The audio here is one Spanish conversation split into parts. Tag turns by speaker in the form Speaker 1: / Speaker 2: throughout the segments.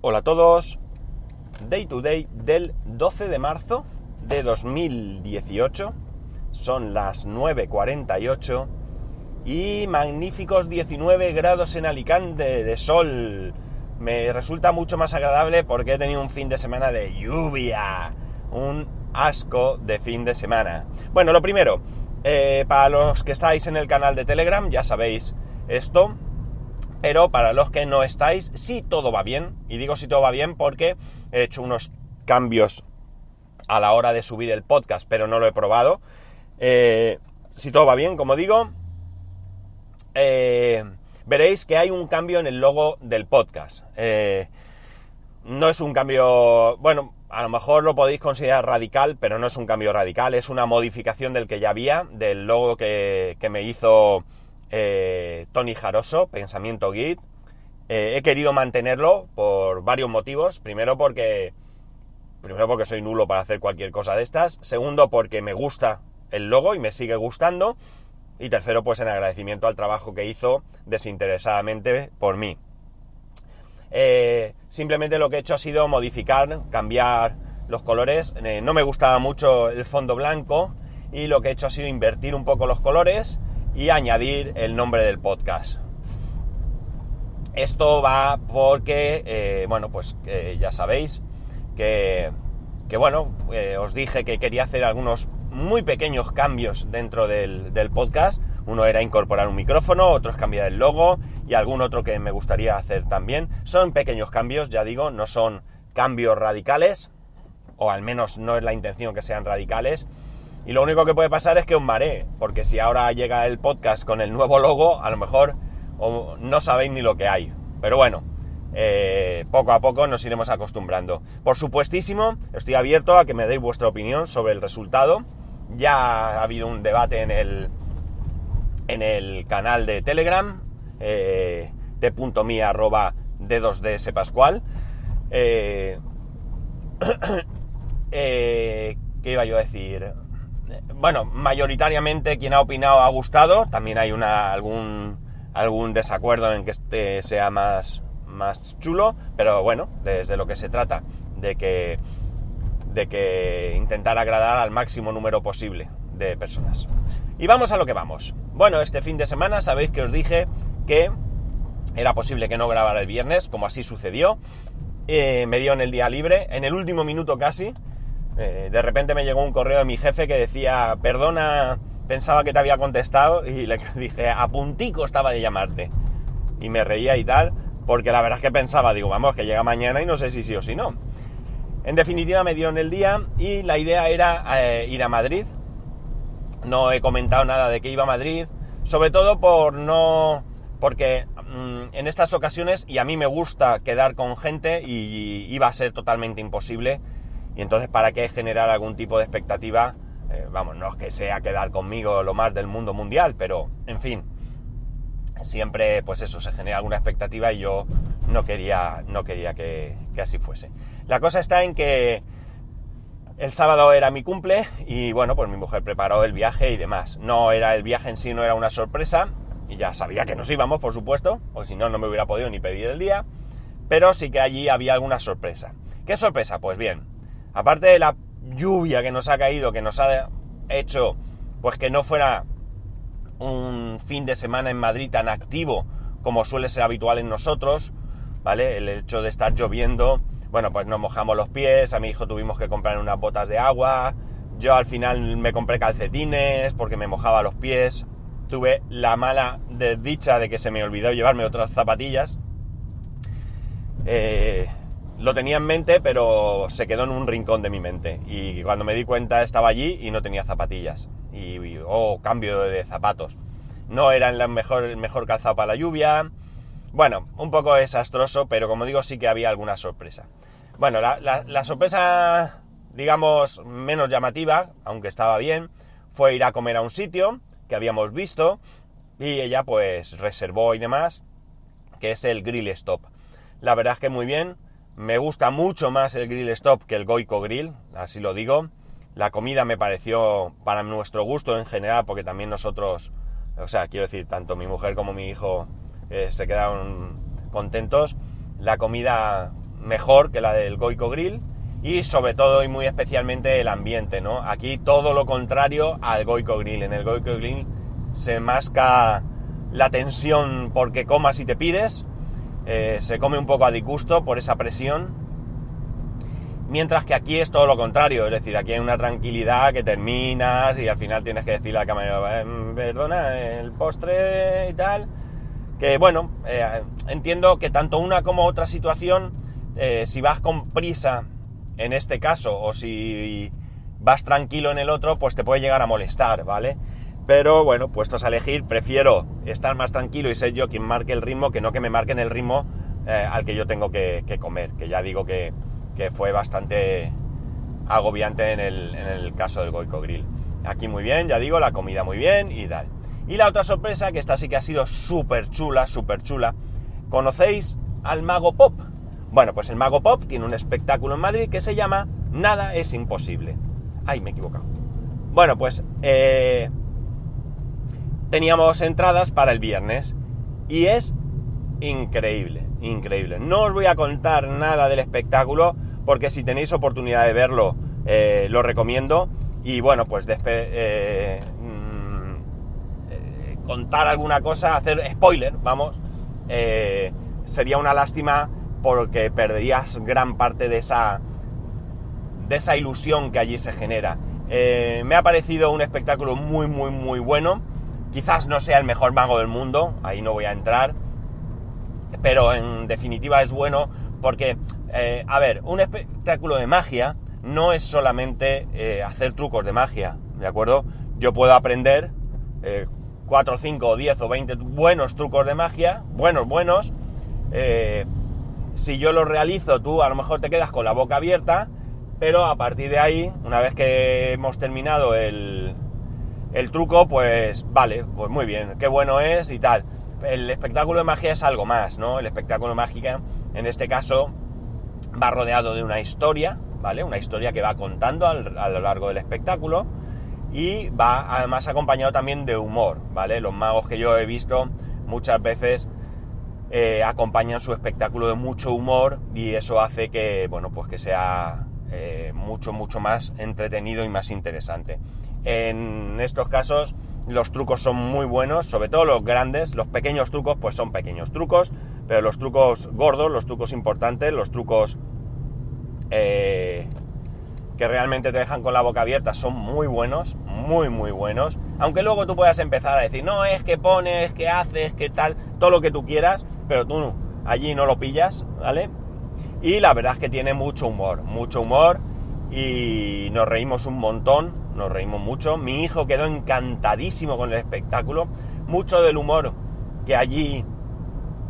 Speaker 1: Hola a todos. Day to day del 12 de marzo de 2018. Son las 9.48 y magníficos 19 grados en Alicante de sol. Me resulta mucho más agradable porque he tenido un fin de semana de lluvia. Un asco de fin de semana. Bueno, lo primero, eh, para los que estáis en el canal de Telegram, ya sabéis esto. Pero para los que no estáis, si todo va bien. Y digo si todo va bien porque he hecho unos cambios a la hora de subir el podcast, pero no lo he probado. Eh, si todo va bien, como digo, eh, veréis que hay un cambio en el logo del podcast. Eh, no es un cambio, bueno, a lo mejor lo podéis considerar radical, pero no es un cambio radical, es una modificación del que ya había, del logo que, que me hizo eh, Tony Jaroso, Pensamiento Git. Eh, he querido mantenerlo por varios motivos. Primero porque. Primero porque soy nulo para hacer cualquier cosa de estas. Segundo porque me gusta el logo y me sigue gustando. Y tercero, pues en agradecimiento al trabajo que hizo desinteresadamente por mí. Eh, simplemente lo que he hecho ha sido modificar, cambiar los colores. No me gustaba mucho el fondo blanco y lo que he hecho ha sido invertir un poco los colores y añadir el nombre del podcast. Esto va porque, eh, bueno, pues ya sabéis que, que bueno, eh, os dije que quería hacer algunos muy pequeños cambios dentro del, del, podcast. Uno era incorporar un micrófono, otro es cambiar el logo y algún otro que me gustaría hacer también. Son pequeños cambios, ya digo, no son cambios radicales, o al menos no es la intención que sean radicales. Y lo único que puede pasar es que os maree, porque si ahora llega el podcast con el nuevo logo, a lo mejor no sabéis ni lo que hay. Pero bueno, eh, poco a poco nos iremos acostumbrando. Por supuestísimo, estoy abierto a que me deis vuestra opinión sobre el resultado. Ya ha habido un debate en el, en el canal de Telegram, eh, t.mi arroba d2ds pascual. Eh, eh, ¿Qué iba yo a decir? Bueno, mayoritariamente quien ha opinado ha gustado. También hay una, algún, algún desacuerdo en que este sea más, más chulo. Pero bueno, desde lo que se trata, de que, de que intentar agradar al máximo número posible de personas. Y vamos a lo que vamos. Bueno, este fin de semana sabéis que os dije que era posible que no grabara el viernes, como así sucedió. Eh, me dio en el día libre, en el último minuto casi, eh, de repente me llegó un correo de mi jefe que decía, perdona, pensaba que te había contestado y le dije, a puntico estaba de llamarte. Y me reía y tal, porque la verdad es que pensaba, digo, vamos, que llega mañana y no sé si sí o si no. En definitiva me dieron el día y la idea era eh, ir a Madrid. No he comentado nada de que iba a Madrid, sobre todo por no... porque mmm, en estas ocasiones, y a mí me gusta quedar con gente, y iba a ser totalmente imposible, y entonces, ¿para qué generar algún tipo de expectativa? Eh, vamos, no es que sea quedar conmigo lo más del mundo mundial, pero, en fin, siempre, pues eso, se genera alguna expectativa y yo no quería, no quería que, que así fuese. La cosa está en que el sábado era mi cumple y, bueno, pues mi mujer preparó el viaje y demás. No era el viaje en sí, no era una sorpresa, y ya sabía que nos íbamos, por supuesto, porque si no, no me hubiera podido ni pedir el día, pero sí que allí había alguna sorpresa. ¿Qué sorpresa? Pues bien, aparte de la lluvia que nos ha caído, que nos ha hecho pues que no fuera un fin de semana en Madrid tan activo como suele ser habitual en nosotros, ¿vale? El hecho de estar lloviendo, bueno, pues nos mojamos los pies, a mi hijo tuvimos que comprar unas botas de agua, yo al final me compré calcetines porque me mojaba los pies, tuve la mala desdicha de que se me olvidó llevarme otras zapatillas, eh, lo tenía en mente, pero se quedó en un rincón de mi mente. Y cuando me di cuenta estaba allí y no tenía zapatillas. Y, y oh, cambio de zapatos. No era el mejor, mejor calzado para la lluvia. Bueno, un poco desastroso, pero como digo, sí que había alguna sorpresa. Bueno, la, la, la sorpresa, digamos, menos llamativa, aunque estaba bien, fue ir a comer a un sitio que habíamos visto y ella pues reservó y demás, que es el Grill Stop. La verdad es que muy bien, me gusta mucho más el Grill Stop que el Goico Grill, así lo digo. La comida me pareció para nuestro gusto en general, porque también nosotros, o sea, quiero decir, tanto mi mujer como mi hijo eh, se quedaron contentos. La comida mejor que la del Goico Grill y sobre todo y muy especialmente el ambiente, ¿no? Aquí todo lo contrario al Goico Grill. En el Goico Grill se masca la tensión porque comas y te pires, eh, se come un poco a disgusto por esa presión, mientras que aquí es todo lo contrario, es decir, aquí hay una tranquilidad que terminas y al final tienes que decirle al camarero, eh, perdona, el postre y tal, que bueno, eh, entiendo que tanto una como otra situación, si vas con prisa en este caso, o si vas tranquilo en el otro, pues te puede llegar a molestar, ¿vale? Pero bueno, puestos a elegir, prefiero estar más tranquilo y ser yo quien marque el ritmo que no que me marquen el ritmo eh, al que yo tengo que, comer, que ya digo que, fue bastante agobiante en el, caso del Goico Grill. Aquí muy bien, ya digo, la comida muy bien y tal. Y la otra sorpresa, que esta sí que ha sido súper chula, súper chula. ¿Conocéis al Mago Pop? Bueno, pues el Mago Pop tiene un espectáculo en Madrid que se llama Nada es imposible. Ay, me he equivocado. Bueno, pues eh, teníamos entradas para el viernes y es increíble, increíble. No os voy a contar nada del espectáculo porque si tenéis oportunidad de verlo, eh, lo recomiendo. Y bueno, pues eh, mm, contar alguna cosa, hacer spoiler, vamos, sería una lástima porque perderías gran parte de esa, de esa ilusión que allí se genera. Eh, me ha parecido un espectáculo muy, muy, muy bueno. Quizás no sea el mejor mago del mundo, ahí no voy a entrar, pero en definitiva es bueno porque, eh, a ver, un espectáculo de magia no es solamente eh, hacer trucos de magia, ¿de acuerdo? Yo puedo aprender 4, 5, 10 o 20 buenos trucos de magia, buenos, buenos, si yo lo realizo, tú a lo mejor te quedas con la boca abierta, pero a partir de ahí, una vez que hemos terminado el, el truco, pues vale, pues muy bien, qué bueno es y tal. El espectáculo de magia es algo más, ¿no? El espectáculo de mágica, en este caso, va rodeado de una historia, ¿vale? Una historia que va contando a lo largo del espectáculo y va además acompañado también de humor, ¿vale? Los magos que yo he visto muchas veces eh, acompañan su espectáculo de mucho humor y eso hace que, bueno, pues que sea eh, mucho, mucho más entretenido y más interesante. En estos casos los trucos son muy buenos, sobre todo los grandes, los pequeños trucos pues son pequeños trucos, pero los trucos gordos, los trucos importantes, los trucos eh, que realmente te dejan con la boca abierta son muy buenos, muy, muy buenos. Aunque luego tú puedas empezar a decir, no, es que pones, que haces, que tal, todo lo que tú quieras, pero tú allí no lo pillas, ¿vale? Y la verdad es que tiene mucho humor, mucho humor y nos reímos un montón, nos reímos mucho. Mi hijo quedó encantadísimo con el espectáculo. Mucho del humor que allí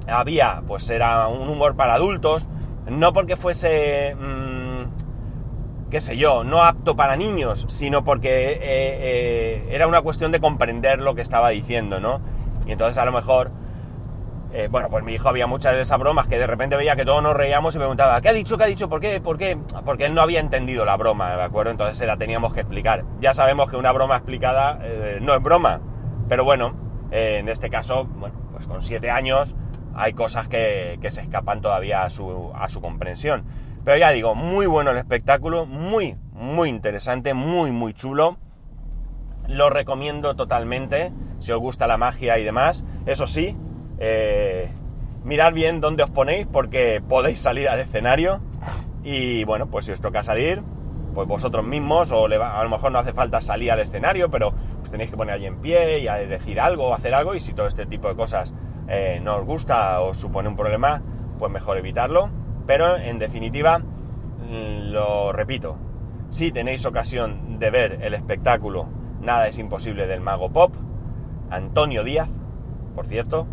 Speaker 1: había, pues era un humor para adultos, no porque fuese, mm, qué sé yo, no apto para niños, sino porque eh, eh, era una cuestión de comprender lo que estaba diciendo, ¿no? Y entonces a lo mejor eh, bueno, pues mi hijo había muchas de esas bromas que de repente veía que todos nos reíamos y me preguntaba, ¿qué ha dicho? ¿Qué ha dicho? ¿Por qué? ¿Por qué? Porque él no había entendido la broma, ¿de acuerdo? Entonces la teníamos que explicar. Ya sabemos que una broma explicada eh, no es broma, pero bueno, eh, en este caso, bueno, pues con siete años hay cosas que, que se escapan todavía a su, a su comprensión. Pero ya digo, muy bueno el espectáculo, muy, muy interesante, muy, muy chulo. Lo recomiendo totalmente, si os gusta la magia y demás. Eso sí, eh, mirad bien dónde os ponéis porque podéis salir al escenario y bueno, pues si os toca salir, pues vosotros mismos o a lo mejor no hace falta salir al escenario, pero tenéis que poner allí en pie y decir algo o hacer algo y si todo este tipo de cosas eh, no os gusta o supone un problema, pues mejor evitarlo. Pero en definitiva, mm, lo repito, si tenéis ocasión de ver el espectáculo Nada es imposible del mago pop, Antonio Díaz, por cierto,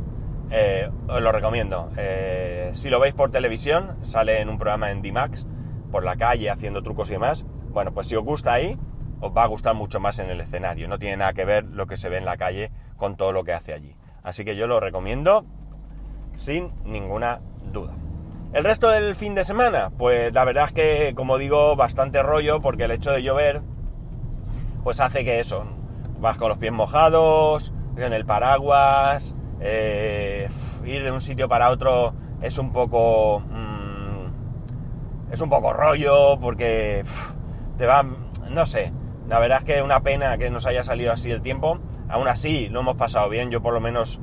Speaker 1: eh, os lo recomiendo. Eh, si lo veis por televisión, sale en un programa en D-Max, por la calle, haciendo trucos y demás. Bueno, pues si os gusta ahí, os va a gustar mucho más en el escenario. No tiene nada que ver lo que se ve en la calle con todo lo que hace allí. Así que yo lo recomiendo sin ninguna duda. El resto del fin de semana, pues la verdad es que, como digo, bastante rollo porque el hecho de llover, pues hace que eso, vas con los pies mojados, en el paraguas, eh, ir de un sitio para otro es un poco mm, es un poco rollo porque te va, no sé, la verdad es que es una pena que nos haya salido así el tiempo. Aún así, lo hemos pasado bien, yo por lo menos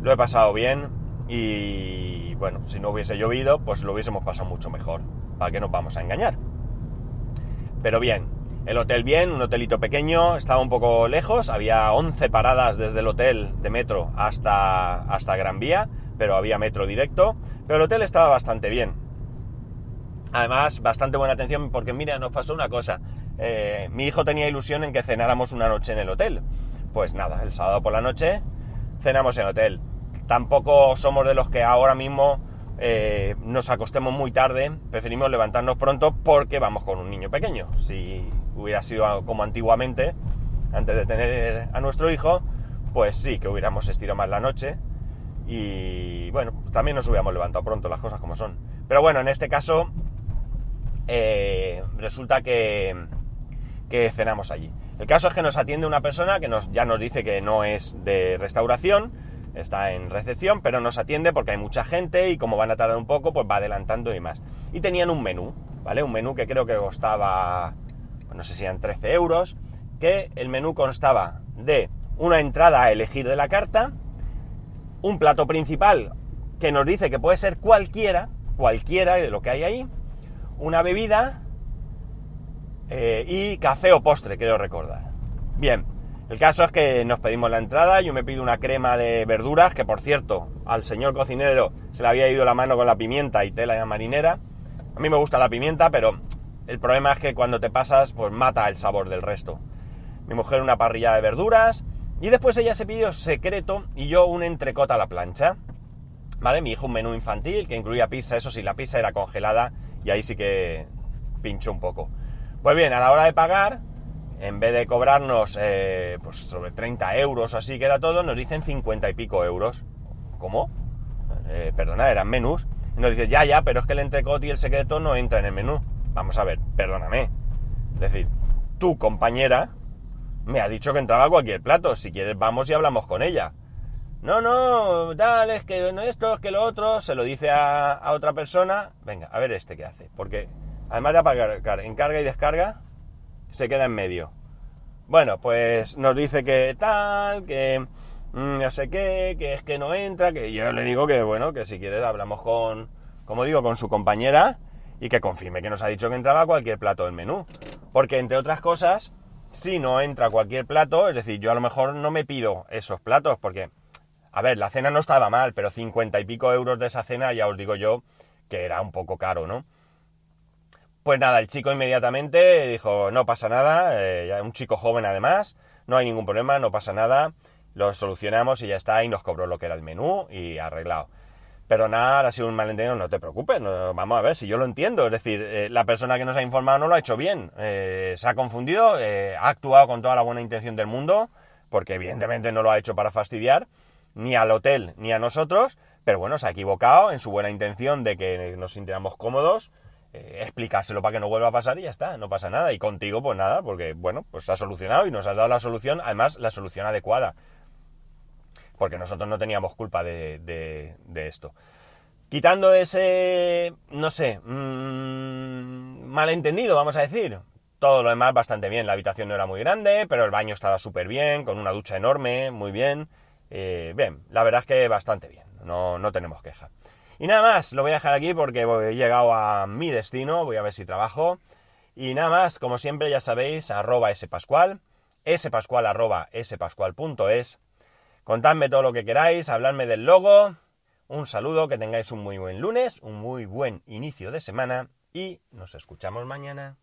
Speaker 1: lo he pasado bien y bueno, si no hubiese llovido, pues lo hubiésemos pasado mucho mejor. ¿Para qué nos vamos a engañar? Pero bien, el hotel bien, un hotelito pequeño, estaba un poco lejos, había 11 paradas desde el hotel de metro hasta, hasta Gran Vía, pero había metro directo, pero el hotel estaba bastante bien. Además, bastante buena atención porque mira, nos pasó una cosa. Eh, mi hijo tenía ilusión en que cenáramos una noche en el hotel. Pues nada, el sábado por la noche cenamos en hotel. Tampoco somos de los que ahora mismo eh, nos acostemos muy tarde, preferimos levantarnos pronto porque vamos con un niño pequeño. Si hubiera sido como antiguamente, antes de tener a nuestro hijo, pues sí, que hubiéramos estirado más la noche y bueno, también nos hubiéramos levantado pronto, las cosas como son. Pero bueno, en este caso eh, resulta que, que cenamos allí. El caso es que nos atiende una persona que nos, ya nos dice que no es de restauración, está en recepción, pero nos atiende porque hay mucha gente y como van a tardar un poco, pues va adelantando y más. Y tenían un menú, ¿vale? Un menú que creo que costaba, no sé si eran 13 euros, que el menú constaba de una entrada a elegir de la carta, un plato principal que nos dice que puede ser cualquiera, cualquiera de lo que hay ahí, una bebida eh, y café o postre, quiero recordar. Bien, el caso es que nos pedimos la entrada, yo me pido una crema de verduras, que por cierto, al señor cocinero se le había ido la mano con la pimienta y tela marinera. A mí me gusta la pimienta, pero el problema es que cuando te pasas, pues mata el sabor del resto. Mi mujer una parrilla de verduras, y después ella se pidió secreto y yo un entrecot a la plancha. ¿Vale? Mi hijo un menú infantil que incluía pizza, eso sí, la pizza era congelada y ahí sí que pinchó un poco. Pues bien, a la hora de pagar, en vez de cobrarnos eh, pues sobre 30 euros o así que era todo, nos dicen 50 y pico euros. ¿Cómo? Eh, perdona, eran menús. Nos dice, ya, ya, pero es que el entrecot y el secreto no entran en el menú. Vamos a ver, perdóname. Es decir, tu compañera me ha dicho que entraba cualquier plato. Si quieres, vamos y hablamos con ella. No, no, tal, es que esto, es que lo otro, se lo dice a, a otra persona. Venga, a ver este qué hace. Porque además de apagar encarga y descarga, se queda en medio. Bueno, pues nos dice que tal, que mm, no sé qué, que es que no entra, que yo le digo que bueno, que si quieres hablamos con, como digo, con su compañera y que confirme que nos ha dicho que entraba cualquier plato del menú. Porque entre otras cosas, si no entra cualquier plato, es decir, yo a lo mejor no me pido esos platos porque, a ver, la cena no estaba mal, pero cincuenta y pico euros de esa cena ya os digo yo que era un poco caro, ¿no? Pues nada, el chico inmediatamente dijo, no pasa nada, eh, un chico joven además, no hay ningún problema, no pasa nada, lo solucionamos y ya está, y nos cobró lo que era el menú y arreglado. Pero nada, ha sido un malentendido, no te preocupes, vamos a ver, si yo lo entiendo, es decir, eh, la persona que nos ha informado no lo ha hecho bien, eh, se ha confundido, eh, ha actuado con toda la buena intención del mundo, porque evidentemente no lo ha hecho para fastidiar, ni al hotel ni a nosotros, pero bueno, se ha equivocado en su buena intención de que nos sintiéramos cómodos, eh, explicárselo para que no vuelva a pasar y ya está, no pasa nada. Y contigo, pues nada, porque bueno, pues se ha solucionado y nos has dado la solución, además la solución adecuada. Porque nosotros no teníamos culpa de, de, esto. Quitando ese, no sé, mmm, malentendido, vamos a decir. Todo lo demás bastante bien. La habitación no era muy grande, pero el baño estaba súper bien, con una ducha enorme, muy bien. Eh, bien, la verdad es que bastante bien. No, no tenemos queja. Y nada más, lo voy a dejar aquí porque he llegado a mi destino, voy a ver si trabajo. Y nada más, como siempre ya sabéis, arroba spascual, spascual arroba spascual.es. Contadme todo lo que queráis, habladme del logo. Un saludo, que tengáis un muy buen lunes, un muy buen inicio de semana y nos escuchamos mañana.